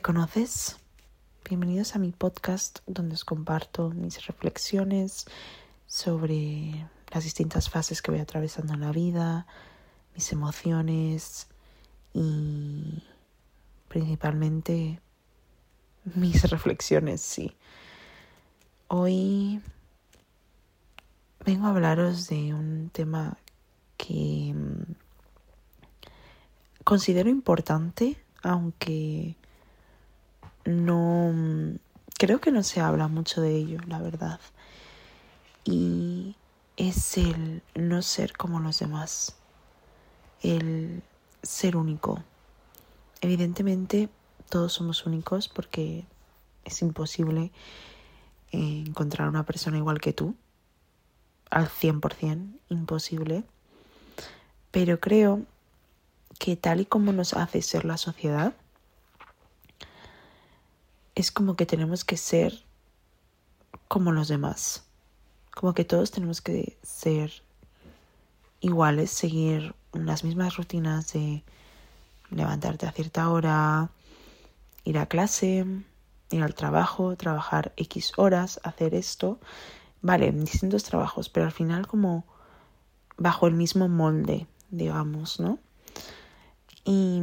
¿te conoces? Bienvenidos a mi podcast donde os comparto mis reflexiones sobre las distintas fases que voy atravesando en la vida, mis emociones y principalmente mis reflexiones, sí. Hoy vengo a hablaros de un tema que mm, considero importante, aunque no creo que no se habla mucho de ello, la verdad. Y es el no ser como los demás, el ser único. Evidentemente todos somos únicos porque es imposible eh, encontrar una persona igual que tú, al 100%, imposible. Pero creo que tal y como nos hace ser la sociedad, es como que tenemos que ser como los demás. Como que todos tenemos que ser iguales, seguir las mismas rutinas de levantarte a cierta hora, ir a clase, ir al trabajo, trabajar X horas, hacer esto. Vale, distintos trabajos, pero al final como bajo el mismo molde, digamos, ¿no? Y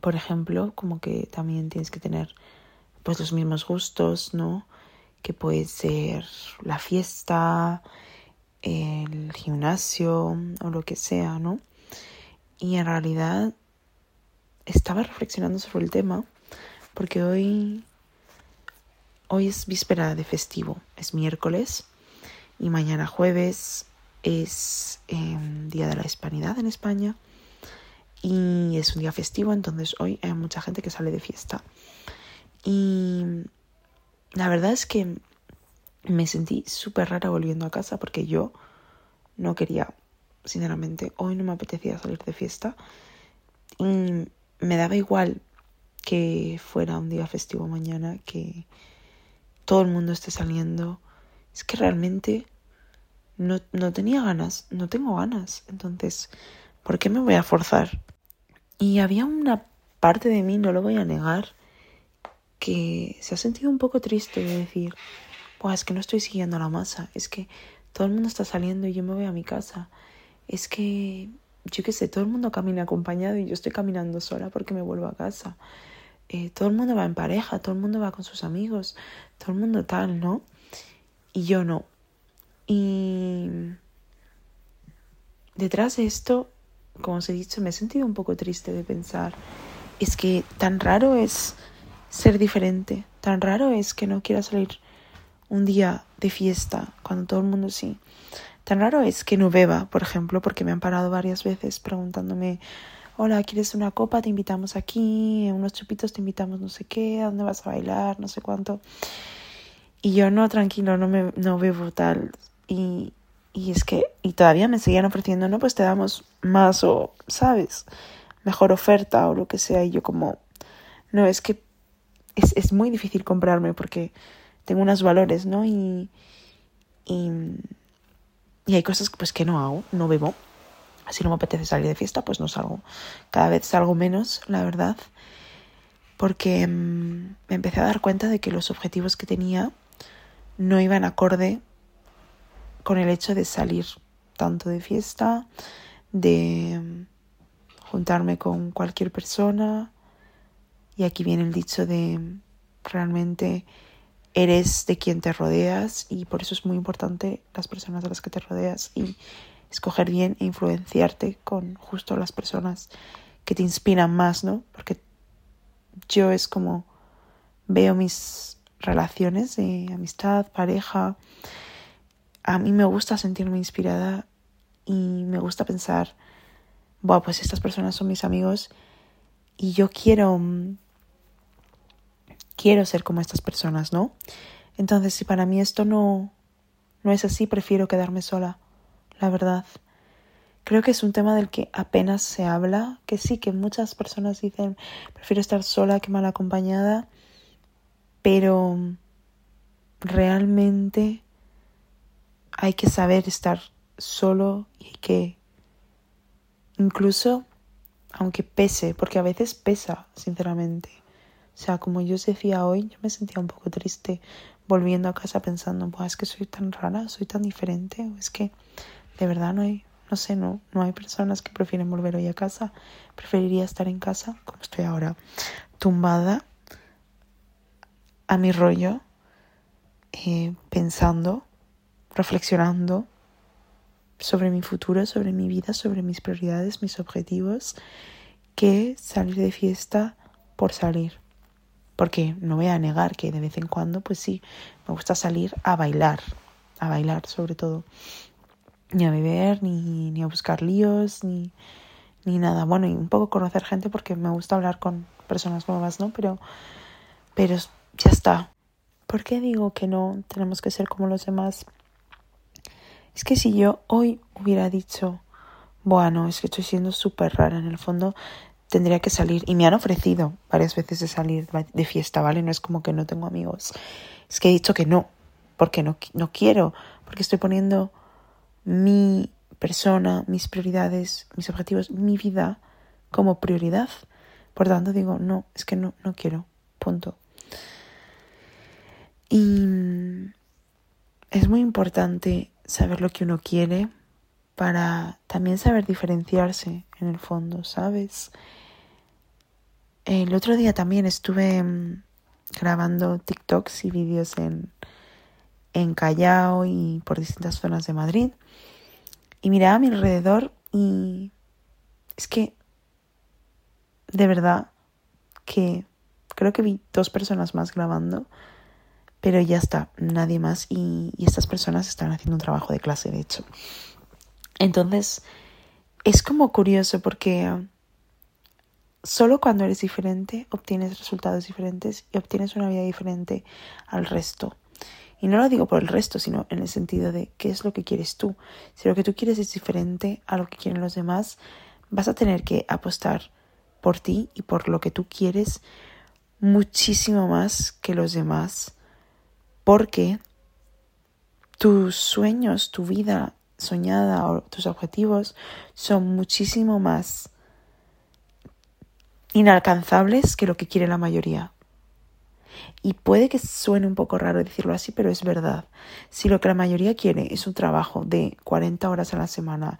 por ejemplo, como que también tienes que tener pues los mismos gustos, ¿no? Que puede ser la fiesta, el gimnasio o lo que sea, ¿no? Y en realidad estaba reflexionando sobre el tema porque hoy hoy es víspera de festivo, es miércoles y mañana jueves es eh, Día de la Hispanidad en España y es un día festivo, entonces hoy hay mucha gente que sale de fiesta. Y la verdad es que me sentí súper rara volviendo a casa porque yo no quería, sinceramente, hoy no me apetecía salir de fiesta. Y me daba igual que fuera un día festivo mañana, que todo el mundo esté saliendo. Es que realmente no, no tenía ganas, no tengo ganas. Entonces, ¿por qué me voy a forzar? Y había una parte de mí, no lo voy a negar, que se ha sentido un poco triste de decir, pues es que no estoy siguiendo la masa, es que todo el mundo está saliendo y yo me voy a mi casa, es que yo qué sé, todo el mundo camina acompañado y yo estoy caminando sola porque me vuelvo a casa. Eh, todo el mundo va en pareja, todo el mundo va con sus amigos, todo el mundo tal, ¿no? Y yo no. Y detrás de esto como os he dicho, me he sentido un poco triste de pensar, es que tan raro es ser diferente, tan raro es que no quiera salir un día de fiesta cuando todo el mundo sí. Tan raro es que no beba, por ejemplo, porque me han parado varias veces preguntándome, hola, ¿quieres una copa? Te invitamos aquí, unos chupitos te invitamos no sé qué, ¿a dónde vas a bailar? No sé cuánto. Y yo no, tranquilo, no, me, no bebo tal. Y, y es que, y todavía me seguían ofreciendo, no, pues te damos más o, ¿sabes? Mejor oferta o lo que sea. Y yo como, no, es que es, es muy difícil comprarme porque tengo unos valores, ¿no? Y, y, y hay cosas pues que no hago, no bebo. Si no me apetece salir de fiesta, pues no salgo. Cada vez salgo menos, la verdad. Porque mm, me empecé a dar cuenta de que los objetivos que tenía no iban acorde con el hecho de salir tanto de fiesta, de juntarme con cualquier persona. Y aquí viene el dicho de realmente eres de quien te rodeas y por eso es muy importante las personas de las que te rodeas y escoger bien e influenciarte con justo las personas que te inspiran más, ¿no? Porque yo es como veo mis relaciones de amistad, pareja, a mí me gusta sentirme inspirada y me gusta pensar, bueno, pues estas personas son mis amigos y yo quiero, mm, quiero ser como estas personas, ¿no? Entonces, si para mí esto no, no es así, prefiero quedarme sola, la verdad. Creo que es un tema del que apenas se habla, que sí, que muchas personas dicen, prefiero estar sola que mal acompañada, pero realmente hay que saber estar solo y que incluso aunque pese, porque a veces pesa, sinceramente. O sea, como yo os decía hoy, yo me sentía un poco triste volviendo a casa pensando, es que soy tan rara, soy tan diferente, o es que de verdad no hay, no sé, no, no hay personas que prefieren volver hoy a casa. Preferiría estar en casa, como estoy ahora, tumbada a mi rollo, eh, pensando, reflexionando sobre mi futuro, sobre mi vida, sobre mis prioridades, mis objetivos, que salir de fiesta por salir. Porque no voy a negar que de vez en cuando, pues sí, me gusta salir a bailar, a bailar sobre todo. Ni a beber, ni, ni a buscar líos, ni, ni nada. Bueno, y un poco conocer gente porque me gusta hablar con personas nuevas, ¿no? Pero, pero ya está. ¿Por qué digo que no tenemos que ser como los demás? Es que si yo hoy hubiera dicho, bueno, es que estoy siendo súper rara, en el fondo tendría que salir. Y me han ofrecido varias veces de salir de fiesta, ¿vale? No es como que no tengo amigos. Es que he dicho que no, porque no, no quiero, porque estoy poniendo mi persona, mis prioridades, mis objetivos, mi vida como prioridad. Por tanto, digo, no, es que no, no quiero. Punto. Y es muy importante saber lo que uno quiere para también saber diferenciarse en el fondo, ¿sabes? El otro día también estuve mm, grabando TikToks y vídeos en, en Callao y por distintas zonas de Madrid. Y miraba a mi alrededor y es que de verdad que creo que vi dos personas más grabando pero ya está, nadie más y, estas personas están haciendo un trabajo de clase, de hecho. Entonces, es como curioso porque solo cuando eres diferente obtienes resultados diferentes y obtienes una vida diferente al resto. Y no lo digo por el resto, sino en el sentido de qué es lo que quieres tú. Si lo que tú quieres es diferente a lo que quieren los demás, vas a tener que apostar por ti y por lo que tú quieres muchísimo más que los demás porque tus sueños, tu vida soñada o tus objetivos son muchísimo más inalcanzables que lo que quiere la mayoría. Y puede que suene un poco raro decirlo así, pero es verdad. Si lo que la mayoría quiere es un trabajo de 40 horas a la semana,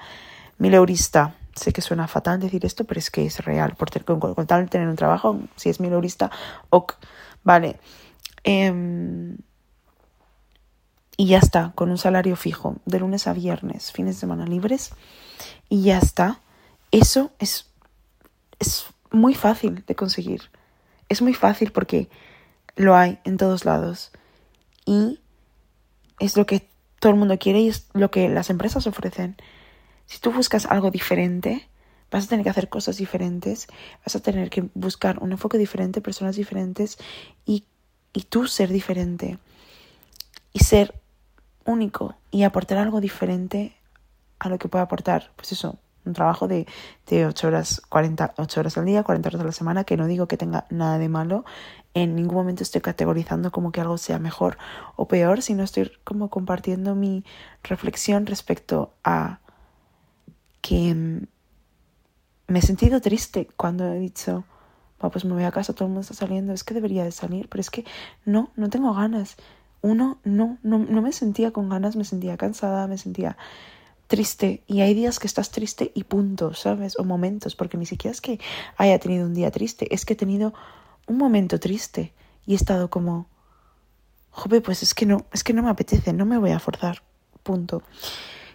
mil eurista, sé que suena fatal decir esto, pero es que es real. Por con, tal de tener un trabajo, si es mil eurista, ok, vale. Eh, y ya está, con un salario fijo, de lunes a viernes, fines de semana libres, y ya está. Eso es, es muy fácil de conseguir. Es muy fácil porque lo hay en todos lados. Y es lo que todo el mundo quiere y es lo que las empresas ofrecen. Si tú buscas algo diferente, vas a tener que hacer cosas diferentes, vas a tener que buscar un enfoque diferente, personas diferentes y, y tú ser diferente. Y ser único y aportar algo diferente a lo que puede aportar, pues eso, un trabajo de, de 8 horas, 40, 8 horas al día, 40 horas a la semana, que no digo que tenga nada de malo, en ningún momento estoy categorizando como que algo sea mejor o peor, sino estoy como compartiendo mi reflexión respecto a que mm, me he sentido triste cuando he dicho, pues me voy a casa, todo el mundo está saliendo, es que debería de salir, pero es que no, no tengo ganas uno no, no, no me sentía con ganas, me sentía cansada, me sentía triste y hay días que estás triste y punto, ¿sabes? O momentos, porque ni siquiera es que haya tenido un día triste, es que he tenido un momento triste y he estado como, joder, pues es que no, es que no me apetece, no me voy a forzar, punto.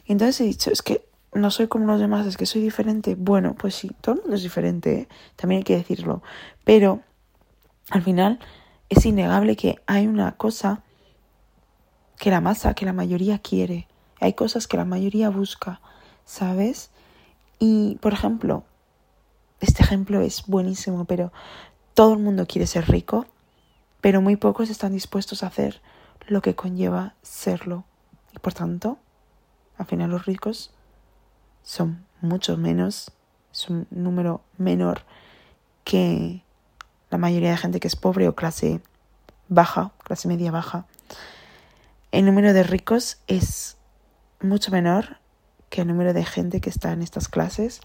Y entonces he dicho, es que no soy como los demás, es que soy diferente. Bueno, pues sí, todo el mundo es diferente, ¿eh? también hay que decirlo, pero al final es innegable que hay una cosa que la masa, que la mayoría quiere. Hay cosas que la mayoría busca, ¿sabes? Y, por ejemplo, este ejemplo es buenísimo, pero todo el mundo quiere ser rico, pero muy pocos están dispuestos a hacer lo que conlleva serlo. Y por tanto, al final los ricos son mucho menos, es un número menor que la mayoría de gente que es pobre o clase baja, clase media baja el número de ricos es mucho menor que el número de gente que está en estas clases,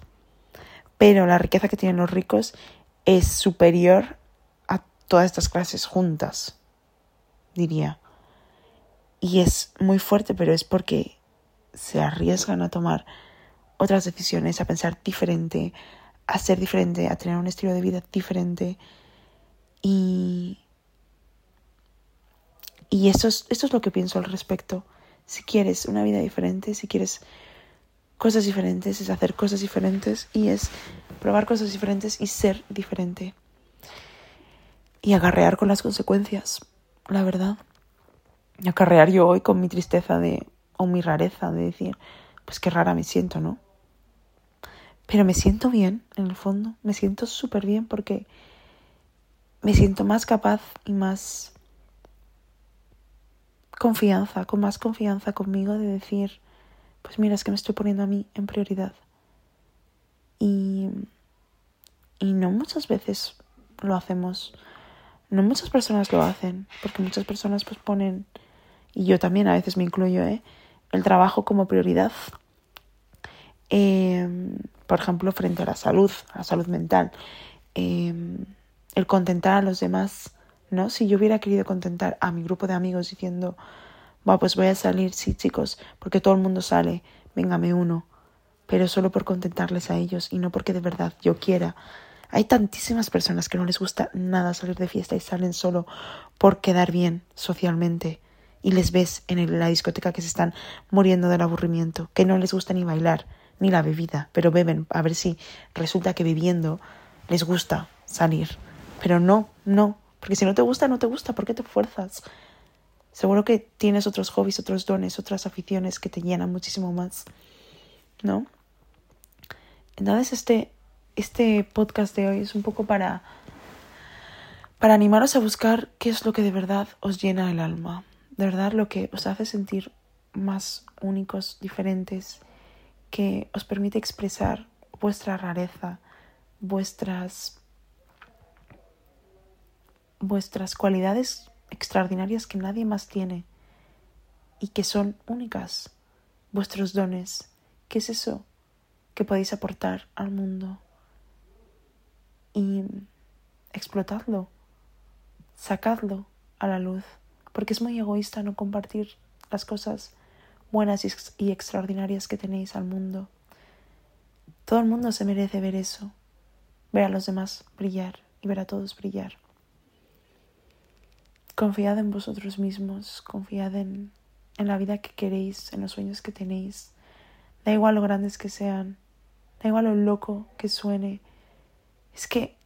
pero la riqueza que tienen los ricos es superior a todas estas clases juntas, diría. Y es muy fuerte, pero es porque se arriesgan a tomar otras decisiones, a pensar diferente, a ser diferente, a tener un estilo de vida diferente. Y, y eso es, esto es lo que pienso al respecto. Si quieres una vida diferente, si quieres cosas diferentes, es hacer cosas diferentes y es probar cosas diferentes y ser diferente. Y agarrear con las consecuencias, la verdad. Y acarrear yo hoy con mi tristeza de, o mi rareza de decir, pues qué rara me siento, ¿no? Pero me siento bien, en el fondo, me siento súper bien porque me siento más capaz y más confianza, con más confianza conmigo de decir, pues mira, es que me estoy poniendo a mí en prioridad. Y, y no muchas veces lo hacemos. No muchas personas lo hacen, porque muchas personas pues ponen, y yo también a veces me incluyo, ¿eh? el trabajo como prioridad. Em, por ejemplo, frente a la salud, a la salud mental. Em, el contentar a los demás, ¿no? Si yo hubiera querido contentar a mi grupo de amigos diciendo, bueno, pues voy a salir, sí, chicos, porque todo el mundo sale, véngame uno, pero solo por contentarles a ellos y no porque de verdad yo quiera. Hay tantísimas personas que no les gusta nada salir de fiesta y salen solo por quedar bien socialmente y les ves en la discoteca que se están muriendo del aburrimiento, que no les gusta ni bailar ni la bebida, pero beben a ver si resulta que bebiendo les gusta salir. Pero no, no, porque si no te gusta, no te gusta, ¿por qué te fuerzas? Seguro que tienes otros hobbies, otros dones, otras aficiones que te llenan muchísimo más, ¿no? Entonces este, este podcast de hoy es un poco para, para animaros a buscar qué es lo que de verdad os llena el alma, de verdad lo que os hace sentir más únicos, diferentes, que os permite expresar vuestra rareza, vuestras vuestras cualidades extraordinarias que nadie más tiene y que son únicas, vuestros dones. ¿Qué es eso que podéis aportar al mundo? Y explotadlo, sacadlo a la luz, porque es muy egoísta no compartir las cosas buenas y extraordinarias que tenéis al mundo. Todo el mundo se merece ver eso, ver a los demás brillar y ver a todos brillar. Confiad en vosotros mismos, confiad en, en la vida que queréis, en los sueños que tenéis. Da igual lo grandes que sean, da igual lo loco que suene. Es que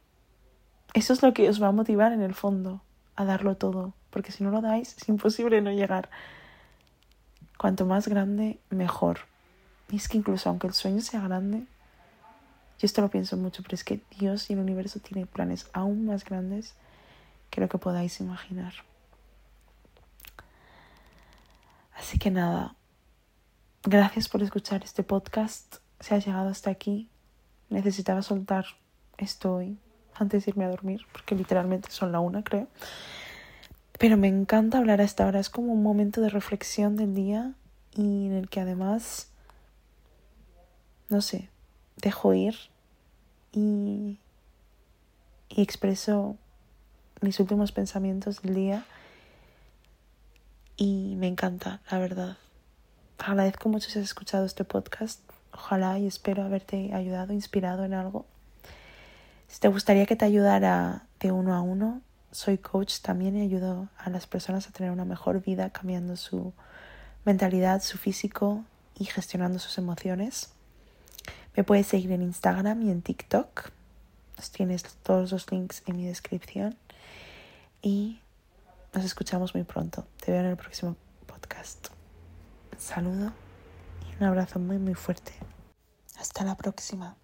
eso es lo que os va a motivar en el fondo, a darlo todo, porque si no lo dais es imposible no llegar. Cuanto más grande, mejor. Y es que incluso aunque el sueño sea grande, yo esto lo pienso mucho, pero es que Dios y el universo tienen planes aún más grandes lo que podáis imaginar. Así que nada, gracias por escuchar este podcast. Si has llegado hasta aquí, necesitaba soltar esto antes de irme a dormir, porque literalmente son la una, creo. Pero me encanta hablar a esta hora, es como un momento de reflexión del día y en el que además, no sé, dejo ir y, y expreso mis últimos pensamientos del día y me encanta, la verdad. Agradezco mucho si has escuchado este podcast. Ojalá y espero haberte ayudado, inspirado en algo. Si te gustaría que te ayudara de uno a uno, soy coach también y ayudo a las personas a tener una mejor vida cambiando su mentalidad, su físico y gestionando sus emociones. Me puedes seguir en Instagram y en TikTok. Tienes todos los links en mi descripción. Y nos escuchamos muy pronto. Te veo en el próximo podcast. Un saludo y un abrazo muy muy fuerte. Hasta la próxima.